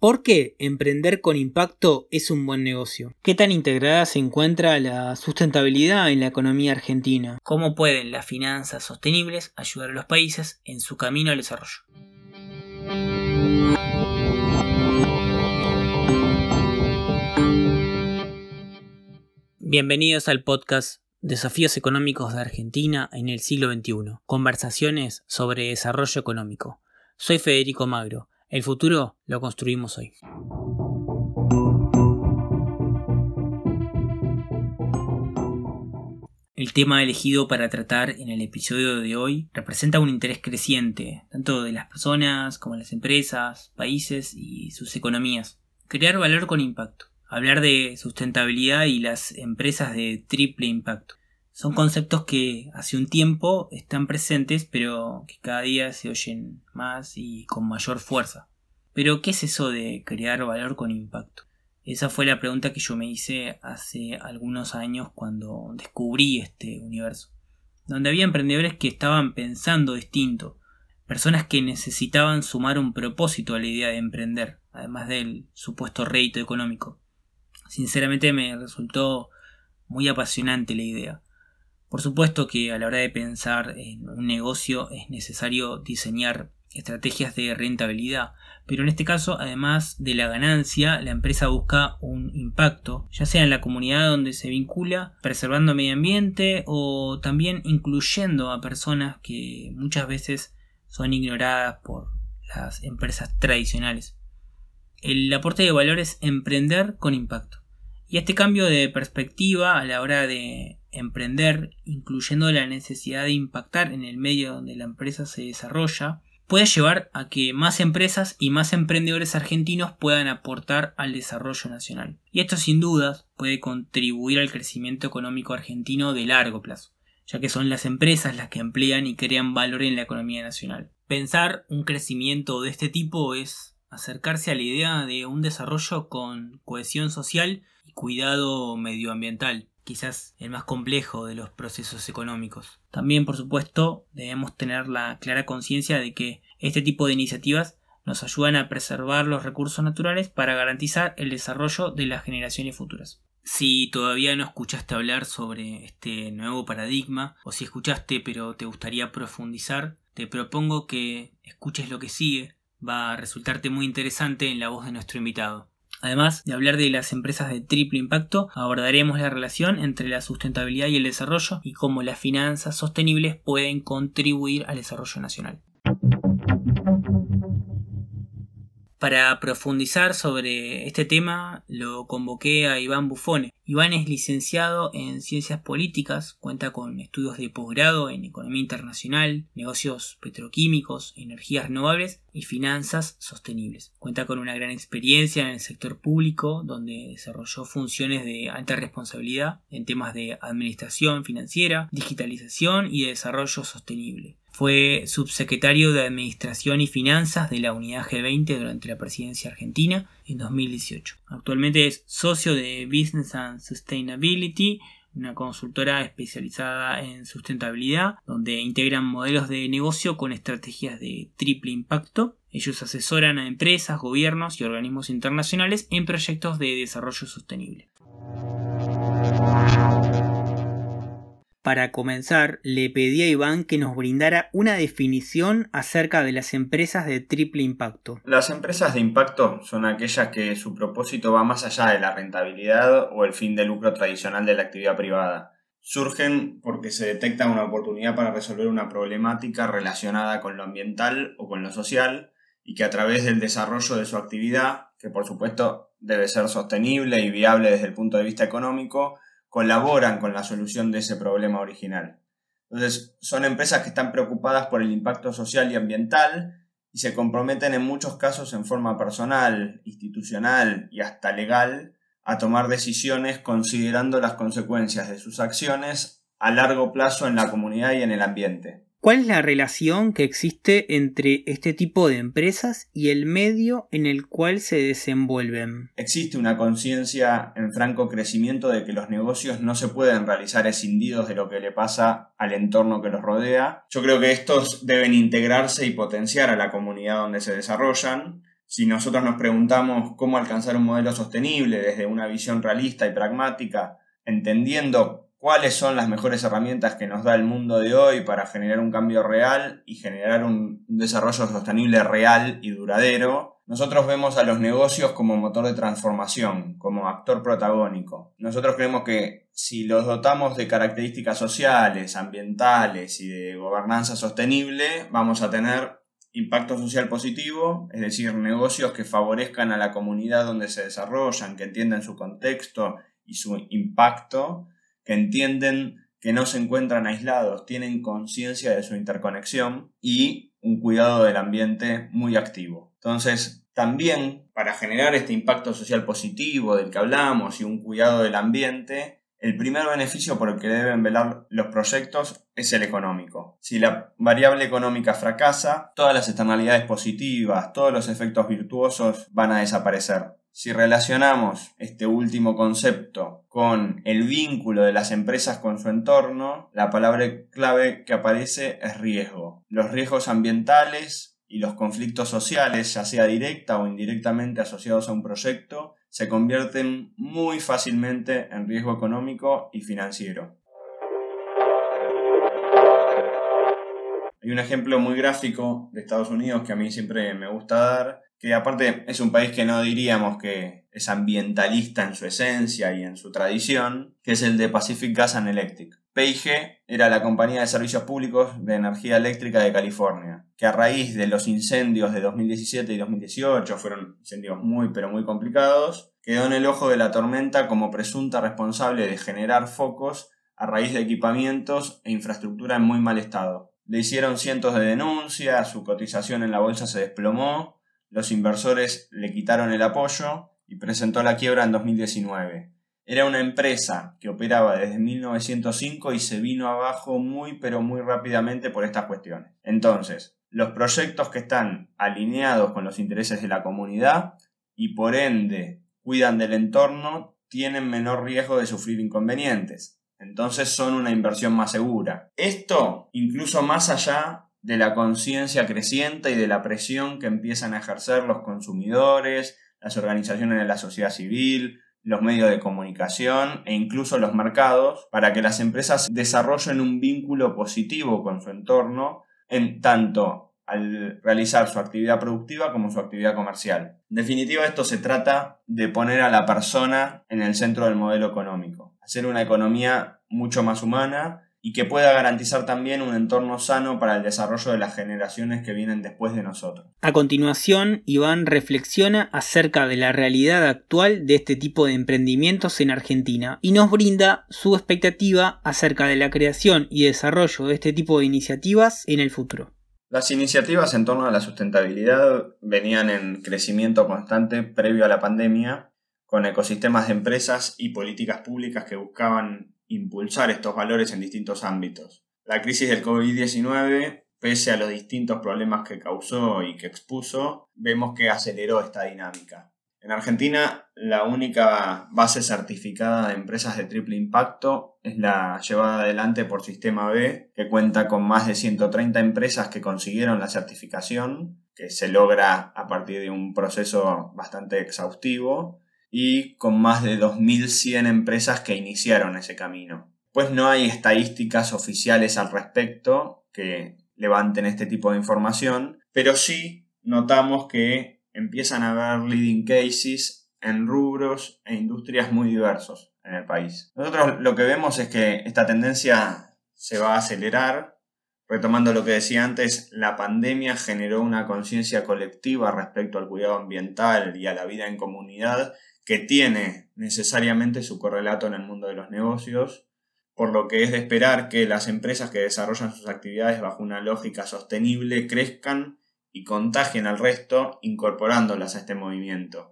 ¿Por qué emprender con impacto es un buen negocio? ¿Qué tan integrada se encuentra la sustentabilidad en la economía argentina? ¿Cómo pueden las finanzas sostenibles ayudar a los países en su camino al desarrollo? Bienvenidos al podcast Desafíos económicos de Argentina en el siglo XXI. Conversaciones sobre desarrollo económico. Soy Federico Magro el futuro lo construimos hoy. El tema elegido para tratar en el episodio de hoy representa un interés creciente, tanto de las personas como de las empresas, países y sus economías. Crear valor con impacto. Hablar de sustentabilidad y las empresas de triple impacto. Son conceptos que hace un tiempo están presentes, pero que cada día se oyen más y con mayor fuerza. Pero, ¿qué es eso de crear valor con impacto? Esa fue la pregunta que yo me hice hace algunos años cuando descubrí este universo, donde había emprendedores que estaban pensando distinto, personas que necesitaban sumar un propósito a la idea de emprender, además del supuesto rédito económico. Sinceramente me resultó muy apasionante la idea. Por supuesto que a la hora de pensar en un negocio es necesario diseñar estrategias de rentabilidad, pero en este caso, además de la ganancia, la empresa busca un impacto, ya sea en la comunidad donde se vincula, preservando medio ambiente o también incluyendo a personas que muchas veces son ignoradas por las empresas tradicionales. El aporte de valor es emprender con impacto. Y este cambio de perspectiva a la hora de emprender, incluyendo la necesidad de impactar en el medio donde la empresa se desarrolla, puede llevar a que más empresas y más emprendedores argentinos puedan aportar al desarrollo nacional. Y esto sin dudas puede contribuir al crecimiento económico argentino de largo plazo, ya que son las empresas las que emplean y crean valor en la economía nacional. Pensar un crecimiento de este tipo es acercarse a la idea de un desarrollo con cohesión social y cuidado medioambiental quizás el más complejo de los procesos económicos. También, por supuesto, debemos tener la clara conciencia de que este tipo de iniciativas nos ayudan a preservar los recursos naturales para garantizar el desarrollo de las generaciones futuras. Si todavía no escuchaste hablar sobre este nuevo paradigma, o si escuchaste pero te gustaría profundizar, te propongo que escuches lo que sigue, va a resultarte muy interesante en la voz de nuestro invitado. Además de hablar de las empresas de triple impacto, abordaremos la relación entre la sustentabilidad y el desarrollo y cómo las finanzas sostenibles pueden contribuir al desarrollo nacional. Para profundizar sobre este tema lo convoqué a Iván Bufone. Iván es licenciado en Ciencias Políticas, cuenta con estudios de posgrado en Economía Internacional, Negocios Petroquímicos, Energías Renovables y Finanzas Sostenibles. Cuenta con una gran experiencia en el sector público, donde desarrolló funciones de alta responsabilidad en temas de administración financiera, digitalización y desarrollo sostenible. Fue subsecretario de Administración y Finanzas de la Unidad G20 durante la presidencia argentina en 2018. Actualmente es socio de Business and Sustainability, una consultora especializada en sustentabilidad, donde integran modelos de negocio con estrategias de triple impacto. Ellos asesoran a empresas, gobiernos y organismos internacionales en proyectos de desarrollo sostenible. Para comenzar, le pedí a Iván que nos brindara una definición acerca de las empresas de triple impacto. Las empresas de impacto son aquellas que su propósito va más allá de la rentabilidad o el fin de lucro tradicional de la actividad privada. Surgen porque se detecta una oportunidad para resolver una problemática relacionada con lo ambiental o con lo social y que a través del desarrollo de su actividad, que por supuesto debe ser sostenible y viable desde el punto de vista económico, colaboran con la solución de ese problema original. Entonces, son empresas que están preocupadas por el impacto social y ambiental y se comprometen en muchos casos en forma personal, institucional y hasta legal a tomar decisiones considerando las consecuencias de sus acciones a largo plazo en la comunidad y en el ambiente. ¿Cuál es la relación que existe entre este tipo de empresas y el medio en el cual se desenvuelven? Existe una conciencia en franco crecimiento de que los negocios no se pueden realizar escindidos de lo que le pasa al entorno que los rodea. Yo creo que estos deben integrarse y potenciar a la comunidad donde se desarrollan. Si nosotros nos preguntamos cómo alcanzar un modelo sostenible desde una visión realista y pragmática, entendiendo cuáles son las mejores herramientas que nos da el mundo de hoy para generar un cambio real y generar un desarrollo sostenible real y duradero, nosotros vemos a los negocios como motor de transformación, como actor protagónico. Nosotros creemos que si los dotamos de características sociales, ambientales y de gobernanza sostenible, vamos a tener impacto social positivo, es decir, negocios que favorezcan a la comunidad donde se desarrollan, que entiendan su contexto y su impacto, que entienden que no se encuentran aislados, tienen conciencia de su interconexión y un cuidado del ambiente muy activo. Entonces, también para generar este impacto social positivo del que hablamos y un cuidado del ambiente, el primer beneficio por el que deben velar los proyectos es el económico. Si la variable económica fracasa, todas las externalidades positivas, todos los efectos virtuosos van a desaparecer. Si relacionamos este último concepto con el vínculo de las empresas con su entorno, la palabra clave que aparece es riesgo. Los riesgos ambientales, y los conflictos sociales, ya sea directa o indirectamente asociados a un proyecto, se convierten muy fácilmente en riesgo económico y financiero. Hay un ejemplo muy gráfico de Estados Unidos que a mí siempre me gusta dar, que aparte es un país que no diríamos que es ambientalista en su esencia y en su tradición, que es el de Pacific Gas and Electric. PIG era la compañía de servicios públicos de energía eléctrica de California, que a raíz de los incendios de 2017 y 2018, fueron incendios muy pero muy complicados, quedó en el ojo de la tormenta como presunta responsable de generar focos a raíz de equipamientos e infraestructura en muy mal estado. Le hicieron cientos de denuncias, su cotización en la bolsa se desplomó los inversores le quitaron el apoyo y presentó la quiebra en 2019. Era una empresa que operaba desde 1905 y se vino abajo muy pero muy rápidamente por estas cuestiones. Entonces, los proyectos que están alineados con los intereses de la comunidad y por ende cuidan del entorno tienen menor riesgo de sufrir inconvenientes. Entonces son una inversión más segura. Esto incluso más allá de la conciencia creciente y de la presión que empiezan a ejercer los consumidores, las organizaciones de la sociedad civil, los medios de comunicación e incluso los mercados para que las empresas desarrollen un vínculo positivo con su entorno en tanto al realizar su actividad productiva como su actividad comercial. En definitiva, esto se trata de poner a la persona en el centro del modelo económico, hacer una economía mucho más humana y que pueda garantizar también un entorno sano para el desarrollo de las generaciones que vienen después de nosotros. A continuación, Iván reflexiona acerca de la realidad actual de este tipo de emprendimientos en Argentina y nos brinda su expectativa acerca de la creación y desarrollo de este tipo de iniciativas en el futuro. Las iniciativas en torno a la sustentabilidad venían en crecimiento constante previo a la pandemia, con ecosistemas de empresas y políticas públicas que buscaban impulsar estos valores en distintos ámbitos. La crisis del COVID-19, pese a los distintos problemas que causó y que expuso, vemos que aceleró esta dinámica. En Argentina, la única base certificada de empresas de triple impacto es la llevada adelante por Sistema B, que cuenta con más de 130 empresas que consiguieron la certificación, que se logra a partir de un proceso bastante exhaustivo, y con más de 2.100 empresas que iniciaron ese camino. Pues no hay estadísticas oficiales al respecto que levanten este tipo de información, pero sí notamos que empiezan a haber leading cases en rubros e industrias muy diversos en el país. Nosotros lo que vemos es que esta tendencia se va a acelerar. Retomando lo que decía antes, la pandemia generó una conciencia colectiva respecto al cuidado ambiental y a la vida en comunidad que tiene necesariamente su correlato en el mundo de los negocios, por lo que es de esperar que las empresas que desarrollan sus actividades bajo una lógica sostenible crezcan y contagien al resto incorporándolas a este movimiento.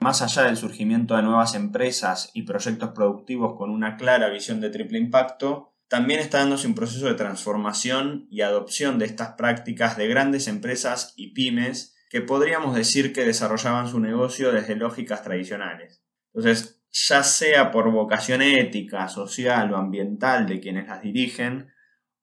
Más allá del surgimiento de nuevas empresas y proyectos productivos con una clara visión de triple impacto, también está dándose un proceso de transformación y adopción de estas prácticas de grandes empresas y pymes que podríamos decir que desarrollaban su negocio desde lógicas tradicionales. Entonces, ya sea por vocación ética, social o ambiental de quienes las dirigen,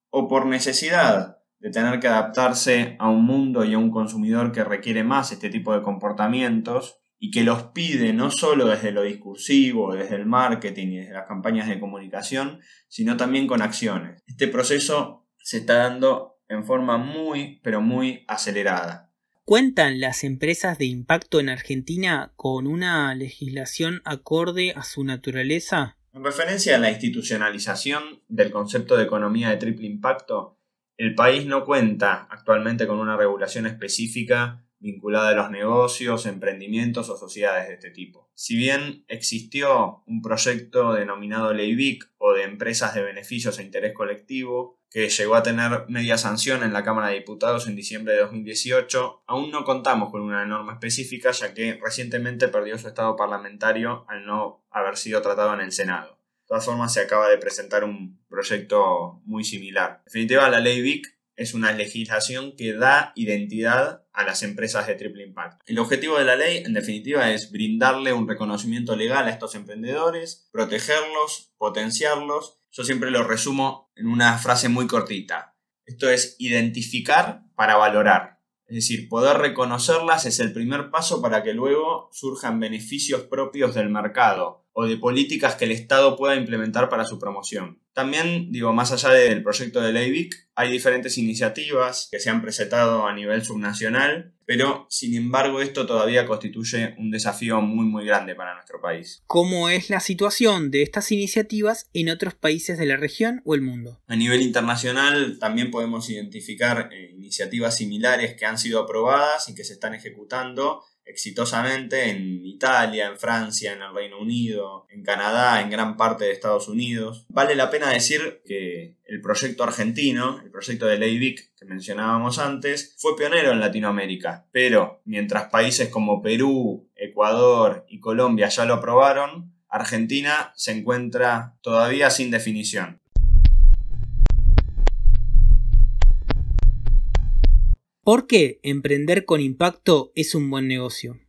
o por necesidad de tener que adaptarse a un mundo y a un consumidor que requiere más este tipo de comportamientos y que los pide no solo desde lo discursivo, desde el marketing y desde las campañas de comunicación, sino también con acciones. Este proceso se está dando en forma muy, pero muy acelerada. ¿Cuentan las empresas de impacto en Argentina con una legislación acorde a su naturaleza? En referencia a la institucionalización del concepto de economía de triple impacto, el país no cuenta actualmente con una regulación específica vinculada a los negocios, emprendimientos o sociedades de este tipo. Si bien existió un proyecto denominado Ley o de empresas de beneficios e interés colectivo, que llegó a tener media sanción en la Cámara de Diputados en diciembre de 2018, aún no contamos con una norma específica ya que recientemente perdió su estado parlamentario al no haber sido tratado en el Senado. De todas formas, se acaba de presentar un proyecto muy similar. En definitiva, la ley VIC es una legislación que da identidad a las empresas de triple impacto. El objetivo de la ley, en definitiva, es brindarle un reconocimiento legal a estos emprendedores, protegerlos, potenciarlos. Yo siempre lo resumo en una frase muy cortita. Esto es identificar para valorar. Es decir, poder reconocerlas es el primer paso para que luego surjan beneficios propios del mercado o de políticas que el Estado pueda implementar para su promoción. También, digo, más allá del proyecto de ley VIC, hay diferentes iniciativas que se han presentado a nivel subnacional, pero sin embargo esto todavía constituye un desafío muy muy grande para nuestro país. ¿Cómo es la situación de estas iniciativas en otros países de la región o el mundo? A nivel internacional también podemos identificar eh, iniciativas similares que han sido aprobadas y que se están ejecutando exitosamente en Italia, en Francia, en el Reino Unido, en Canadá, en gran parte de Estados Unidos. Vale la pena decir que el proyecto argentino, el proyecto de Ley Vic que mencionábamos antes, fue pionero en Latinoamérica, pero mientras países como Perú, Ecuador y Colombia ya lo aprobaron, Argentina se encuentra todavía sin definición. ¿Por qué emprender con impacto es un buen negocio?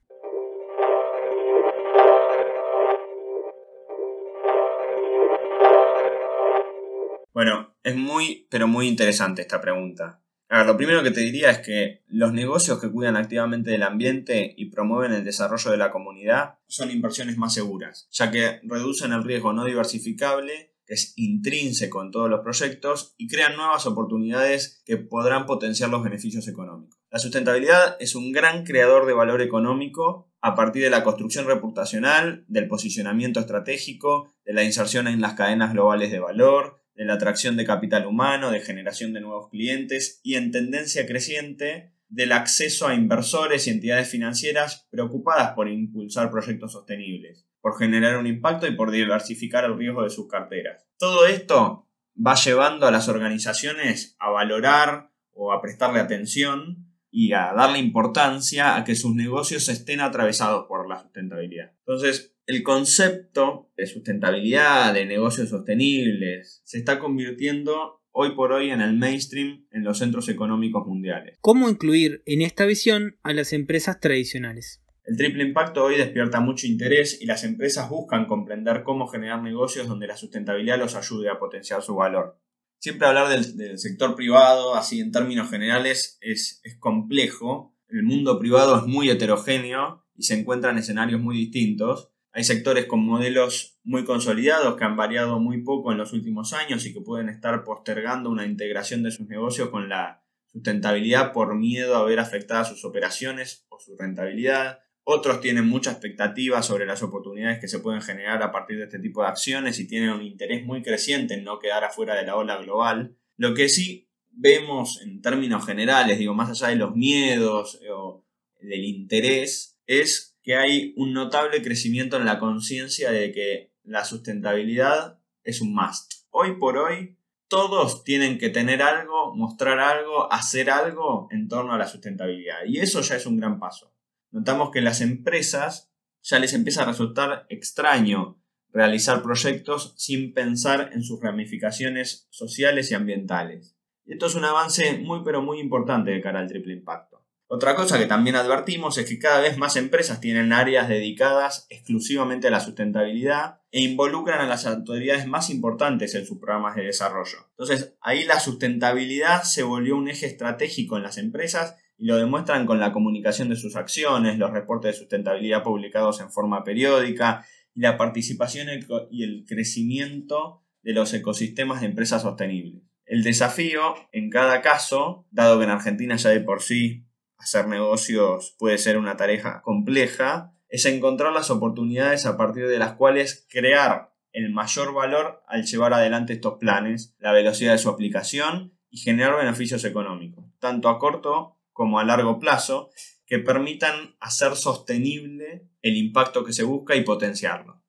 Bueno, es muy, pero muy interesante esta pregunta. A ver, lo primero que te diría es que los negocios que cuidan activamente del ambiente y promueven el desarrollo de la comunidad son inversiones más seguras, ya que reducen el riesgo no diversificable es intrínseco en todos los proyectos y crean nuevas oportunidades que podrán potenciar los beneficios económicos. La sustentabilidad es un gran creador de valor económico a partir de la construcción reputacional, del posicionamiento estratégico, de la inserción en las cadenas globales de valor, de la atracción de capital humano, de generación de nuevos clientes y en tendencia creciente del acceso a inversores y entidades financieras preocupadas por impulsar proyectos sostenibles por generar un impacto y por diversificar el riesgo de sus carteras. Todo esto va llevando a las organizaciones a valorar o a prestarle atención y a darle importancia a que sus negocios estén atravesados por la sustentabilidad. Entonces, el concepto de sustentabilidad, de negocios sostenibles, se está convirtiendo hoy por hoy en el mainstream en los centros económicos mundiales. ¿Cómo incluir en esta visión a las empresas tradicionales? El triple impacto hoy despierta mucho interés y las empresas buscan comprender cómo generar negocios donde la sustentabilidad los ayude a potenciar su valor. Siempre hablar del, sector privado, así en términos generales, es, es complejo. El mundo privado es muy heterogéneo y se encuentra en escenarios muy distintos. Hay sectores con modelos muy consolidados que han variado muy poco en los últimos años y que pueden estar postergando una integración de sus negocios con la sustentabilidad por miedo a ver afectadas sus operaciones o su rentabilidad. Otros tienen mucha expectativa sobre las oportunidades que se pueden generar a partir de este tipo de acciones y tienen un interés muy creciente en no quedar afuera de la ola global. Lo que sí vemos en términos generales, digo, más allá de los miedos o del interés, es que hay un notable crecimiento en la conciencia de que la sustentabilidad es un must. Hoy por hoy, todos tienen que tener algo, mostrar algo, hacer algo en torno a la sustentabilidad. Y eso ya es un gran paso notamos que las empresas ya les empieza a resultar extraño realizar proyectos sin pensar en sus ramificaciones sociales y ambientales. Y esto es un avance muy pero muy importante de cara al triple impacto. Otra cosa que también advertimos es que cada vez más empresas tienen áreas dedicadas exclusivamente a la sustentabilidad e involucran a las autoridades más importantes en sus programas de desarrollo. Entonces, ahí la sustentabilidad se volvió un eje estratégico en las empresas y lo demuestran con la comunicación de sus acciones, los reportes de sustentabilidad publicados en forma periódica y la participación y el crecimiento de los ecosistemas de empresas sostenibles. El desafío en cada caso, dado que en Argentina ya de por sí hacer negocios puede ser una tarea compleja, es encontrar las oportunidades a partir de las cuales crear el mayor valor al llevar adelante estos planes, la velocidad de su aplicación y generar beneficios económicos, tanto a corto como a largo plazo, que permitan hacer sostenible el impacto que se busca y potenciarlo.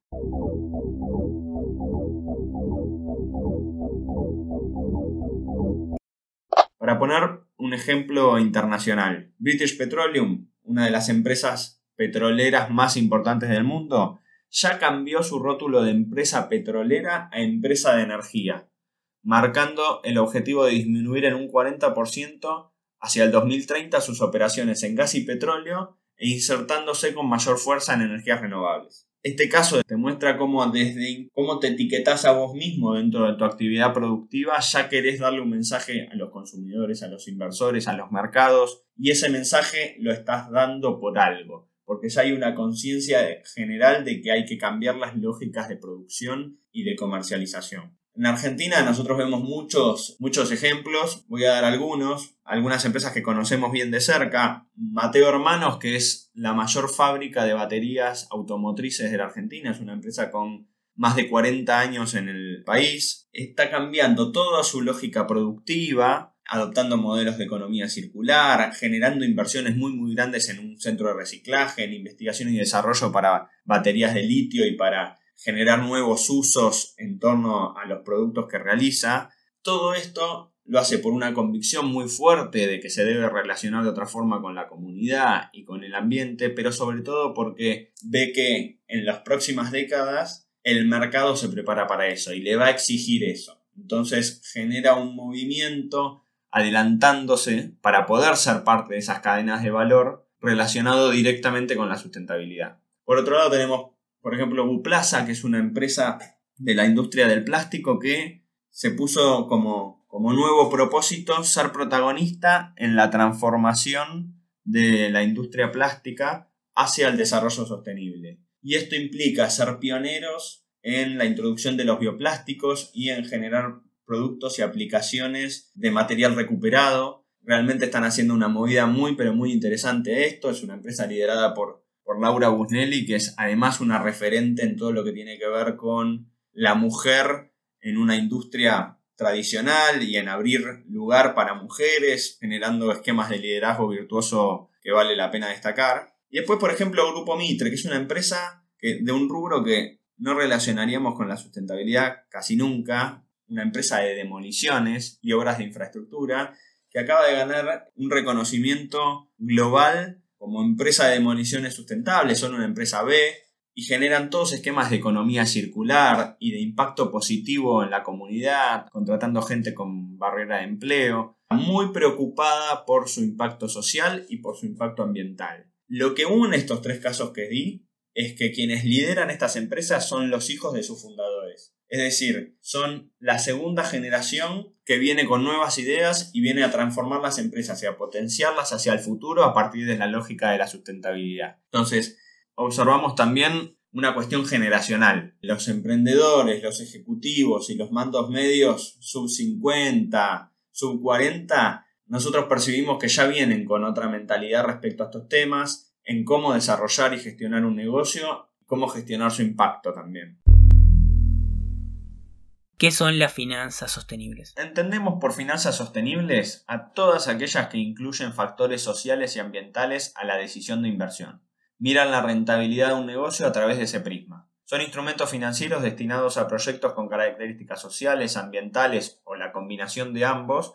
Para poner un ejemplo internacional, British Petroleum, una de las empresas petroleras más importantes del mundo, ya cambió su rótulo de empresa petrolera a empresa de energía, marcando el objetivo de disminuir en un 40% hacia el 2030 sus operaciones en gas y petróleo e insertándose con mayor fuerza en energías renovables. Este caso te muestra cómo desde cómo te etiquetas a vos mismo dentro de tu actividad productiva ya querés darle un mensaje a los consumidores, a los inversores, a los mercados y ese mensaje lo estás dando por algo, porque ya hay una conciencia general de que hay que cambiar las lógicas de producción y de comercialización. En Argentina nosotros vemos muchos, muchos ejemplos, voy a dar algunos, algunas empresas que conocemos bien de cerca. Mateo Hermanos, que es la mayor fábrica de baterías automotrices de la Argentina, es una empresa con más de 40 años en el país, está cambiando toda su lógica productiva, adoptando modelos de economía circular, generando inversiones muy muy grandes en un centro de reciclaje, en investigación y desarrollo para baterías de litio y para generar nuevos usos en torno a los productos que realiza. Todo esto lo hace por una convicción muy fuerte de que se debe relacionar de otra forma con la comunidad y con el ambiente, pero sobre todo porque ve que en las próximas décadas el mercado se prepara para eso y le va a exigir eso. Entonces genera un movimiento adelantándose para poder ser parte de esas cadenas de valor relacionado directamente con la sustentabilidad. Por otro lado tenemos por ejemplo, Buplaza, que es una empresa de la industria del plástico que se puso como, como nuevo propósito ser protagonista en la transformación de la industria plástica hacia el desarrollo sostenible. Y esto implica ser pioneros en la introducción de los bioplásticos y en generar productos y aplicaciones de material recuperado. Realmente están haciendo una movida muy pero muy interesante esto. Es una empresa liderada por por Laura Busnelli, que es además una referente en todo lo que tiene que ver con la mujer en una industria tradicional y en abrir lugar para mujeres, generando esquemas de liderazgo virtuoso que vale la pena destacar. Y después, por ejemplo, Grupo Mitre, que es una empresa que, de un rubro que no relacionaríamos con la sustentabilidad casi nunca, una empresa de demoliciones y obras de infraestructura, que acaba de ganar un reconocimiento global como empresa de demoliciones sustentables, son una empresa B y generan todos esquemas de economía circular y de impacto positivo en la comunidad, contratando gente con barrera de empleo, muy preocupada por su impacto social y por su impacto ambiental. Lo que une estos tres casos que di es que quienes lideran estas empresas son los hijos de sus fundadores. Es decir, son la segunda generación que viene con nuevas ideas y viene a transformar las empresas y a potenciarlas hacia el futuro a partir de la lógica de la sustentabilidad. Entonces, observamos también una cuestión generacional. Los emprendedores, los ejecutivos y los mandos medios sub 50, sub 40, nosotros percibimos que ya vienen con otra mentalidad respecto a estos temas, en cómo desarrollar y gestionar un negocio, cómo gestionar su impacto también. ¿Qué son las finanzas sostenibles? Entendemos por finanzas sostenibles a todas aquellas que incluyen factores sociales y ambientales a la decisión de inversión. Miran la rentabilidad de un negocio a través de ese prisma. Son instrumentos financieros destinados a proyectos con características sociales, ambientales o la combinación de ambos,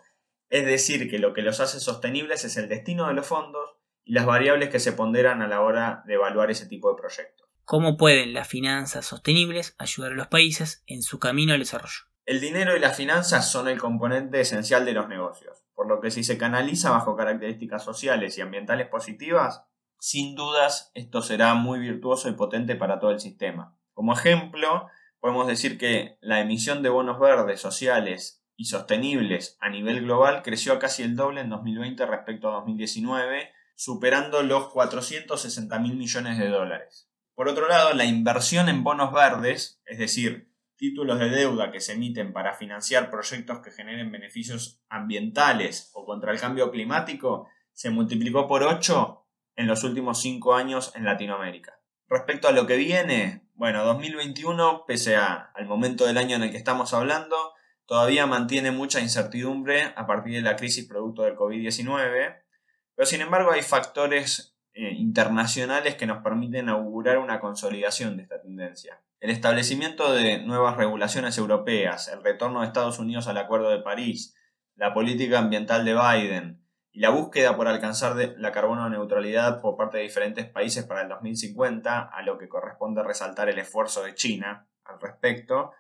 es decir, que lo que los hace sostenibles es el destino de los fondos y las variables que se ponderan a la hora de evaluar ese tipo de proyectos. ¿Cómo pueden las finanzas sostenibles ayudar a los países en su camino al desarrollo? El dinero y las finanzas son el componente esencial de los negocios, por lo que si se canaliza bajo características sociales y ambientales positivas, sin dudas esto será muy virtuoso y potente para todo el sistema. Como ejemplo, podemos decir que la emisión de bonos verdes, sociales y sostenibles a nivel global creció a casi el doble en 2020 respecto a 2019, superando los 460 mil millones de dólares. Por otro lado, la inversión en bonos verdes, es decir, títulos de deuda que se emiten para financiar proyectos que generen beneficios ambientales o contra el cambio climático se multiplicó por 8 en los últimos 5 años en Latinoamérica. Respecto a lo que viene, bueno, 2021, pese a, al momento del año en el que estamos hablando, todavía mantiene mucha incertidumbre a partir de la crisis producto del COVID-19, pero sin embargo hay factores eh, internacionales que nos permiten augurar una consolidación de esta tendencia. El establecimiento de nuevas regulaciones europeas, el retorno de Estados Unidos al Acuerdo de París, la política ambiental de Biden y la búsqueda por alcanzar la carbono neutralidad por parte de diferentes países para el 2050, a lo que corresponde resaltar el esfuerzo de China al respecto,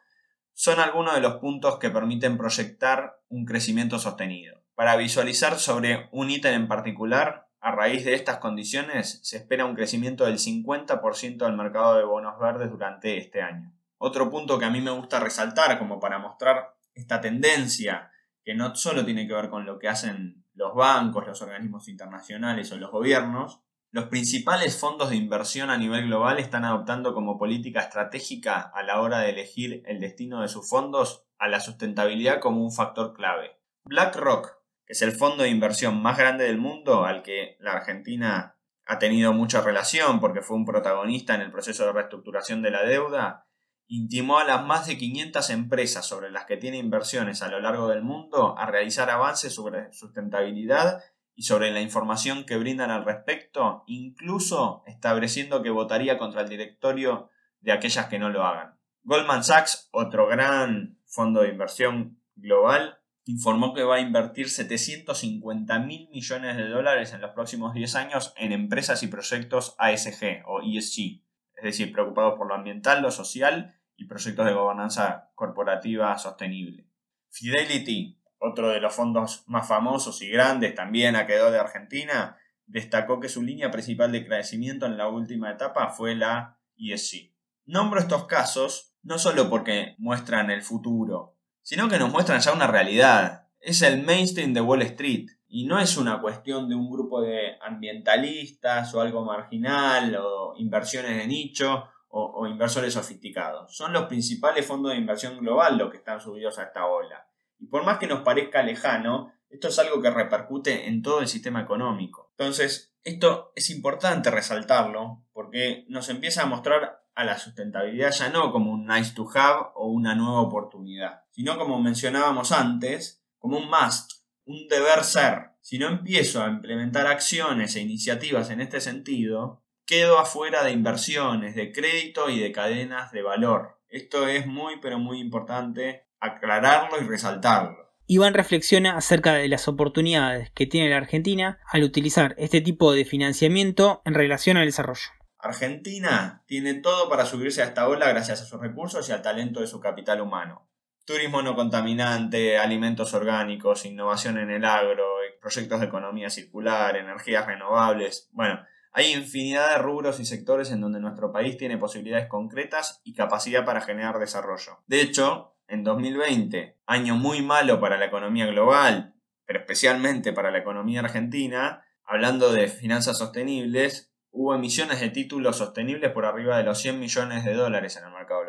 son algunos de los puntos que permiten proyectar un crecimiento sostenido. Para visualizar sobre un ítem en particular, a raíz de estas condiciones, se espera un crecimiento del 50% del mercado de bonos verdes durante este año. Otro punto que a mí me gusta resaltar como para mostrar esta tendencia, que no solo tiene que ver con lo que hacen los bancos, los organismos internacionales o los gobiernos, los principales fondos de inversión a nivel global están adoptando como política estratégica a la hora de elegir el destino de sus fondos a la sustentabilidad como un factor clave. BlackRock es el fondo de inversión más grande del mundo, al que la Argentina ha tenido mucha relación porque fue un protagonista en el proceso de reestructuración de la deuda, intimó a las más de 500 empresas sobre las que tiene inversiones a lo largo del mundo a realizar avances sobre sustentabilidad y sobre la información que brindan al respecto, incluso estableciendo que votaría contra el directorio de aquellas que no lo hagan. Goldman Sachs, otro gran fondo de inversión global, informó que va a invertir 750 mil millones de dólares en los próximos 10 años en empresas y proyectos ASG o ESG, es decir, preocupados por lo ambiental, lo social y proyectos de gobernanza corporativa sostenible. Fidelity, otro de los fondos más famosos y grandes, también a quedó de Argentina, destacó que su línea principal de crecimiento en la última etapa fue la ESG. Nombro estos casos no solo porque muestran el futuro, sino que nos muestran ya una realidad. Es el mainstream de Wall Street y no es una cuestión de un grupo de ambientalistas o algo marginal o inversiones de nicho o, inversores sofisticados. Son los principales fondos de inversión global los que están subidos a esta ola. Y por más que nos parezca lejano, esto es algo que repercute en todo el sistema económico. Entonces, esto es importante resaltarlo porque nos empieza a mostrar a la sustentabilidad ya no como un nice to have o una nueva oportunidad, sino como mencionábamos antes, como un must, un deber ser. Si no empiezo a implementar acciones e iniciativas en este sentido, quedo afuera de inversiones, de crédito y de cadenas de valor. Esto es muy pero muy importante aclararlo y resaltarlo. Iván reflexiona acerca de las oportunidades que tiene la Argentina al utilizar este tipo de financiamiento en relación al desarrollo. Argentina tiene todo para subirse a esta ola gracias a sus recursos y al talento de su capital humano. Turismo no contaminante, alimentos orgánicos, innovación en el agro, proyectos de economía circular, energías renovables. Bueno, hay infinidad de rubros y sectores en donde nuestro país tiene posibilidades concretas y capacidad para generar desarrollo. De hecho, en 2020, año muy malo para la economía global, pero especialmente para la economía argentina, hablando de finanzas sostenibles, hubo emisiones de títulos sostenibles por arriba de los 100 millones de dólares en el mercado.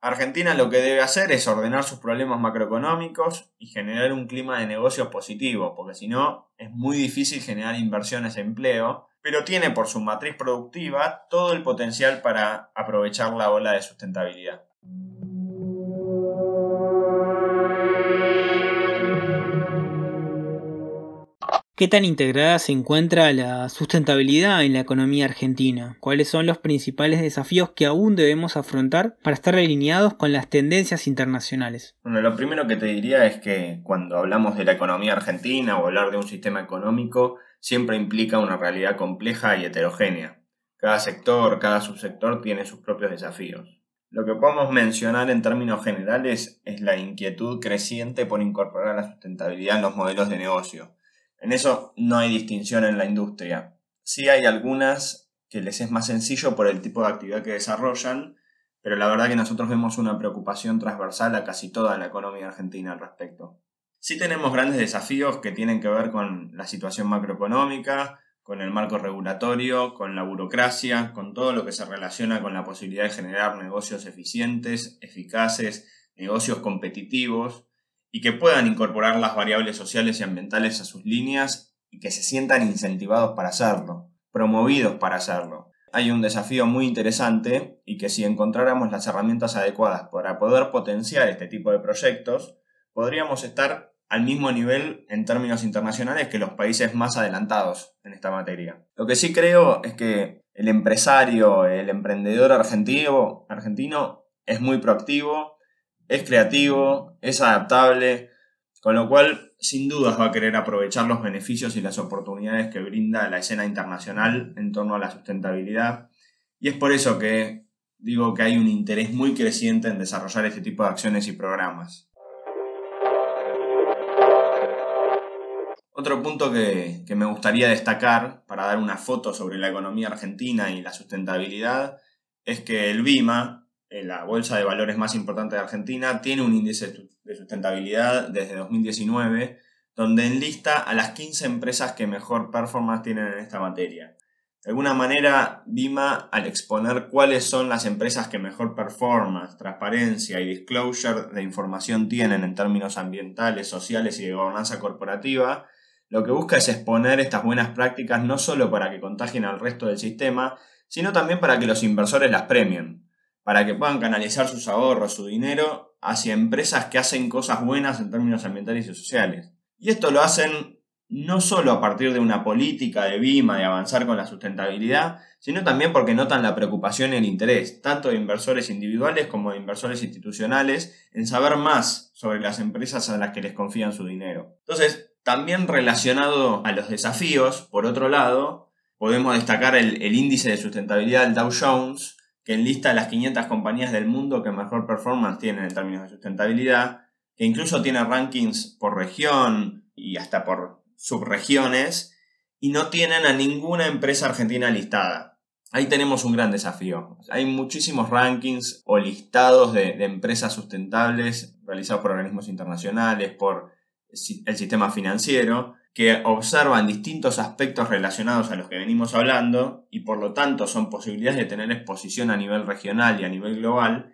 Argentina lo que debe hacer es ordenar sus problemas macroeconómicos y generar un clima de negocios positivo, porque si no es muy difícil generar inversiones e empleo, pero tiene por su matriz productiva todo el potencial para aprovechar la ola de sustentabilidad. ¿Qué tan integrada se encuentra la sustentabilidad en la economía argentina? ¿Cuáles son los principales desafíos que aún debemos afrontar para estar alineados con las tendencias internacionales? Bueno, lo primero que te diría es que cuando hablamos de la economía argentina o hablar de un sistema económico, siempre implica una realidad compleja y heterogénea. Cada sector, cada subsector tiene sus propios desafíos. Lo que podemos mencionar en términos generales es la inquietud creciente por incorporar la sustentabilidad en los modelos de negocio. En eso no hay distinción en la industria. Sí hay algunas que les es más sencillo por el tipo de actividad que desarrollan, pero la verdad que nosotros vemos una preocupación transversal a casi toda la economía argentina al respecto. Sí tenemos grandes desafíos que tienen que ver con la situación macroeconómica, con el marco regulatorio, con la burocracia, con todo lo que se relaciona con la posibilidad de generar negocios eficientes, eficaces, negocios competitivos y que puedan incorporar las variables sociales y ambientales a sus líneas y que se sientan incentivados para hacerlo, promovidos para hacerlo. Hay un desafío muy interesante y que si encontráramos las herramientas adecuadas para poder potenciar este tipo de proyectos, podríamos estar al mismo nivel en términos internacionales que los países más adelantados en esta materia. Lo que sí creo es que el empresario, el emprendedor argentino, argentino es muy proactivo, es creativo, es adaptable, con lo cual sin dudas va a querer aprovechar los beneficios y las oportunidades que brinda la escena internacional en torno a la sustentabilidad. Y es por eso que digo que hay un interés muy creciente en desarrollar este tipo de acciones y programas. Otro punto que, me gustaría destacar para dar una foto sobre la economía argentina y la sustentabilidad es que el BIMA, la bolsa de valores más importante de Argentina, tiene un índice de sustentabilidad desde 2019 donde enlista a las 15 empresas que mejor performance tienen en esta materia. De alguna manera, BIMA, al exponer cuáles son las empresas que mejor performance, transparencia y disclosure de información tienen en términos ambientales, sociales y de gobernanza corporativa, lo que busca es exponer estas buenas prácticas no solo para que contagien al resto del sistema, sino también para que los inversores las premien, para que puedan canalizar sus ahorros, su dinero, hacia empresas que hacen cosas buenas en términos ambientales y sociales. Y esto lo hacen no solo a partir de una política de BIMA de avanzar con la sustentabilidad, sino también porque notan la preocupación y el interés, tanto de inversores individuales como de inversores institucionales, en saber más sobre las empresas a las que les confían su dinero. Entonces, también relacionado a los desafíos, por otro lado, podemos destacar el, índice de sustentabilidad del Dow Jones, que enlista las 500 compañías del mundo que mejor performance tienen en términos de sustentabilidad, que incluso tiene rankings por región y hasta por subregiones, y no tienen a ninguna empresa argentina listada. Ahí tenemos un gran desafío. Hay muchísimos rankings o listados de, de empresas sustentables realizados por organismos internacionales, por el sistema financiero, que observan distintos aspectos relacionados a los que venimos hablando y por lo tanto son posibilidades de tener exposición a nivel regional y a nivel global.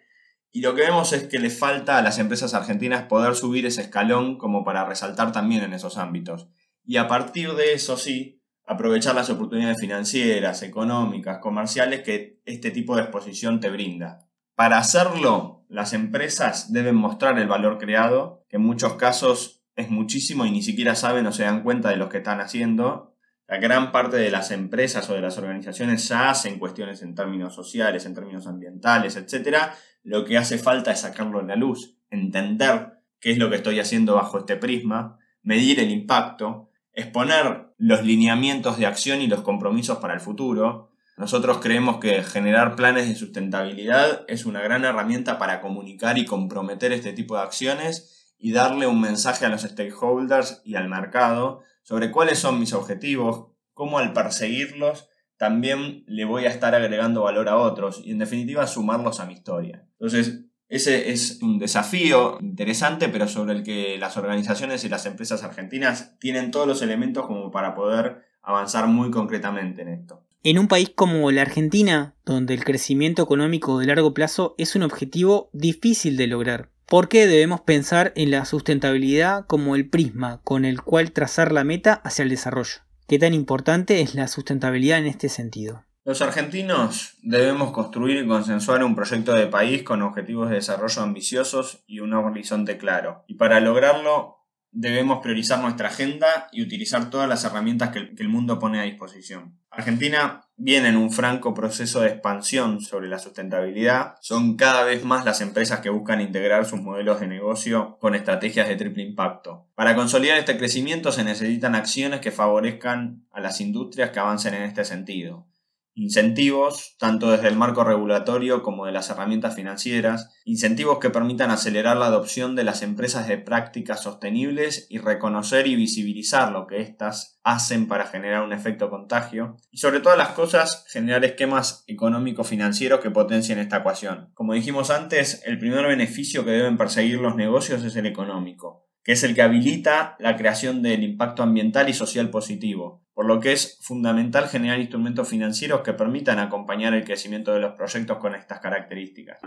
Y lo que vemos es que le falta a las empresas argentinas poder subir ese escalón como para resaltar también en esos ámbitos. Y a partir de eso sí, aprovechar las oportunidades financieras, económicas, comerciales que este tipo de exposición te brinda. Para hacerlo, las empresas deben mostrar el valor creado, que en muchos casos es muchísimo y ni siquiera saben o se dan cuenta de lo que están haciendo. La gran parte de las empresas o de las organizaciones ya hacen cuestiones en términos sociales, en términos ambientales, etc. Lo que hace falta es sacarlo en la luz, entender qué es lo que estoy haciendo bajo este prisma, medir el impacto, exponer los lineamientos de acción y los compromisos para el futuro. Nosotros creemos que generar planes de sustentabilidad es una gran herramienta para comunicar y comprometer este tipo de acciones y darle un mensaje a los stakeholders y al mercado sobre cuáles son mis objetivos, cómo al perseguirlos también le voy a estar agregando valor a otros y en definitiva sumarlos a mi historia. Entonces, ese es un desafío interesante, pero sobre el que las organizaciones y las empresas argentinas tienen todos los elementos como para poder avanzar muy concretamente en esto. En un país como la Argentina, donde el crecimiento económico de largo plazo es un objetivo difícil de lograr, ¿Por qué debemos pensar en la sustentabilidad como el prisma con el cual trazar la meta hacia el desarrollo. ¿Qué tan importante es la sustentabilidad en este sentido? Los argentinos debemos construir y consensuar un proyecto de país con objetivos de desarrollo ambiciosos y un horizonte claro. Y para lograrlo debemos priorizar nuestra agenda y utilizar todas las herramientas que, el mundo pone a disposición. Argentina viene en un franco proceso de expansión sobre la sustentabilidad. Son cada vez más las empresas que buscan integrar sus modelos de negocio con estrategias de triple impacto. Para consolidar este crecimiento se necesitan acciones que favorezcan a las industrias que avancen en este sentido. Incentivos, tanto desde el marco regulatorio como de las herramientas financieras, incentivos que permitan acelerar la adopción de las empresas de prácticas sostenibles y reconocer y visibilizar lo que éstas hacen para generar un efecto contagio, y sobre todas las cosas generar esquemas económicos financieros que potencien esta ecuación. Como dijimos antes, el primer beneficio que deben perseguir los negocios es el económico, que es el que habilita la creación del impacto ambiental y social positivo, por lo que es fundamental generar instrumentos financieros que permitan acompañar el crecimiento de los proyectos con estas características.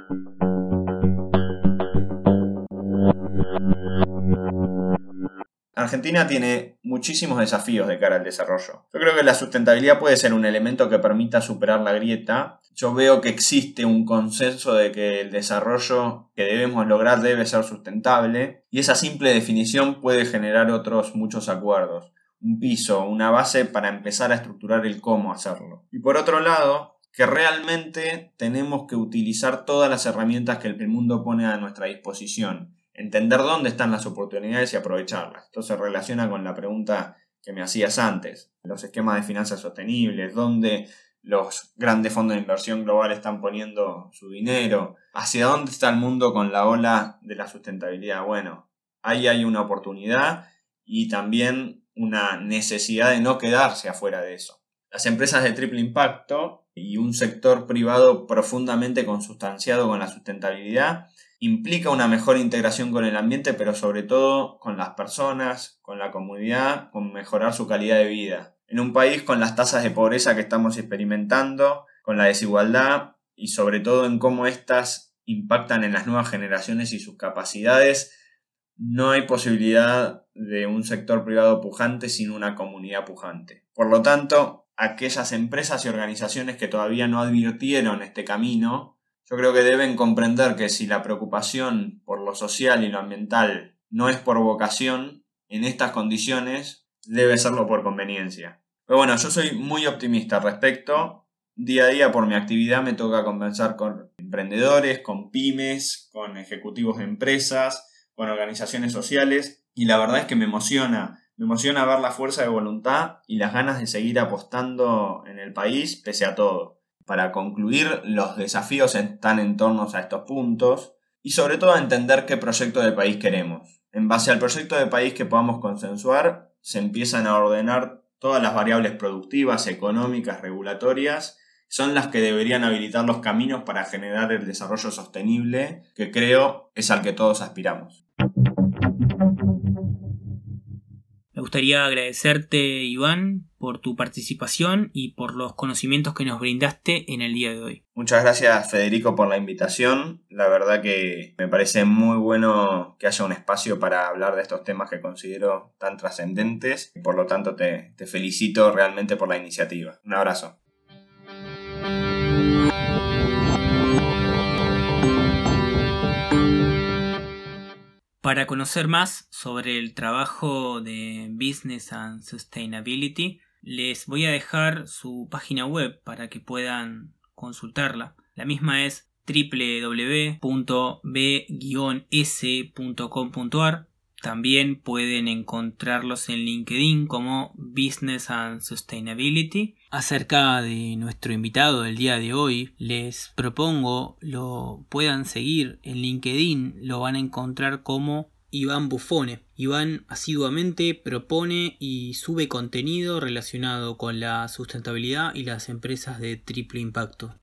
Argentina tiene muchísimos desafíos de cara al desarrollo. Yo creo que la sustentabilidad puede ser un elemento que permita superar la grieta. Yo veo que existe un consenso de que el desarrollo que debemos lograr debe ser sustentable y esa simple definición puede generar otros muchos acuerdos. Un piso, una base para empezar a estructurar el cómo hacerlo. Y por otro lado, que realmente tenemos que utilizar todas las herramientas que el mundo pone a nuestra disposición entender dónde están las oportunidades y aprovecharlas. Esto se relaciona con la pregunta que me hacías antes, los esquemas de finanzas sostenibles, dónde los grandes fondos de inversión global están poniendo su dinero, hacia dónde está el mundo con la ola de la sustentabilidad. Bueno, ahí hay una oportunidad y también una necesidad de no quedarse afuera de eso. Las empresas de triple impacto y un sector privado profundamente consustanciado con la sustentabilidad implica una mejor integración con el ambiente, pero sobre todo con las personas, con la comunidad, con mejorar su calidad de vida. En un país con las tasas de pobreza que estamos experimentando, con la desigualdad y sobre todo en cómo éstas impactan en las nuevas generaciones y sus capacidades, no hay posibilidad de un sector privado pujante sin una comunidad pujante. Por lo tanto, aquellas empresas y organizaciones que todavía no advirtieron este camino yo creo que deben comprender que si la preocupación por lo social y lo ambiental no es por vocación, en estas condiciones debe serlo por conveniencia. Pero bueno, yo soy muy optimista al respecto. Día a día por mi actividad me toca conversar con emprendedores, con pymes, con ejecutivos de empresas, con organizaciones sociales y la verdad es que me emociona, me emociona ver la fuerza de voluntad y las ganas de seguir apostando en el país pese a todo para concluir los desafíos están en torno a estos puntos y sobre todo a entender qué proyecto de país queremos. En base al proyecto de país que podamos consensuar, se empiezan a ordenar todas las variables productivas, económicas, regulatorias, son las que deberían habilitar los caminos para generar el desarrollo sostenible que creo es al que todos aspiramos. Gustaría agradecerte, Iván, por tu participación y por los conocimientos que nos brindaste en el día de hoy. Muchas gracias, Federico, por la invitación. La verdad que me parece muy bueno que haya un espacio para hablar de estos temas que considero tan trascendentes. Por lo tanto, te, te felicito realmente por la iniciativa. Un abrazo. Para conocer más sobre el trabajo de Business and Sustainability, les voy a dejar su página web para que puedan consultarla. La misma es www.b-s.com.ar también pueden encontrarlos en LinkedIn como Business and Sustainability. Acerca de nuestro invitado del día de hoy, les propongo lo puedan seguir en LinkedIn, lo van a encontrar como Iván Buffone. Iván asiduamente propone y sube contenido relacionado con la sustentabilidad y las empresas de triple impacto.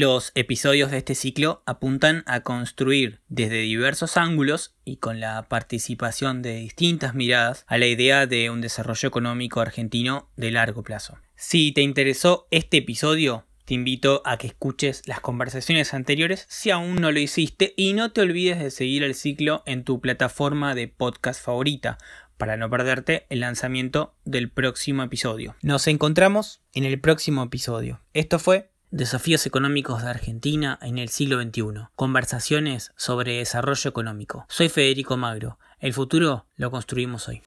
Los episodios de este ciclo apuntan a construir desde diversos ángulos y con la participación de distintas miradas a la idea de un desarrollo económico argentino de largo plazo. Si te interesó este episodio, te invito a que escuches las conversaciones anteriores si aún no lo hiciste y no te olvides de seguir el ciclo en tu plataforma de podcast favorita para no perderte el lanzamiento del próximo episodio. Nos encontramos en el próximo episodio. Esto fue Desafíos económicos de Argentina en el siglo XXI. Conversaciones sobre desarrollo económico. Soy Federico Magro. El futuro lo construimos hoy.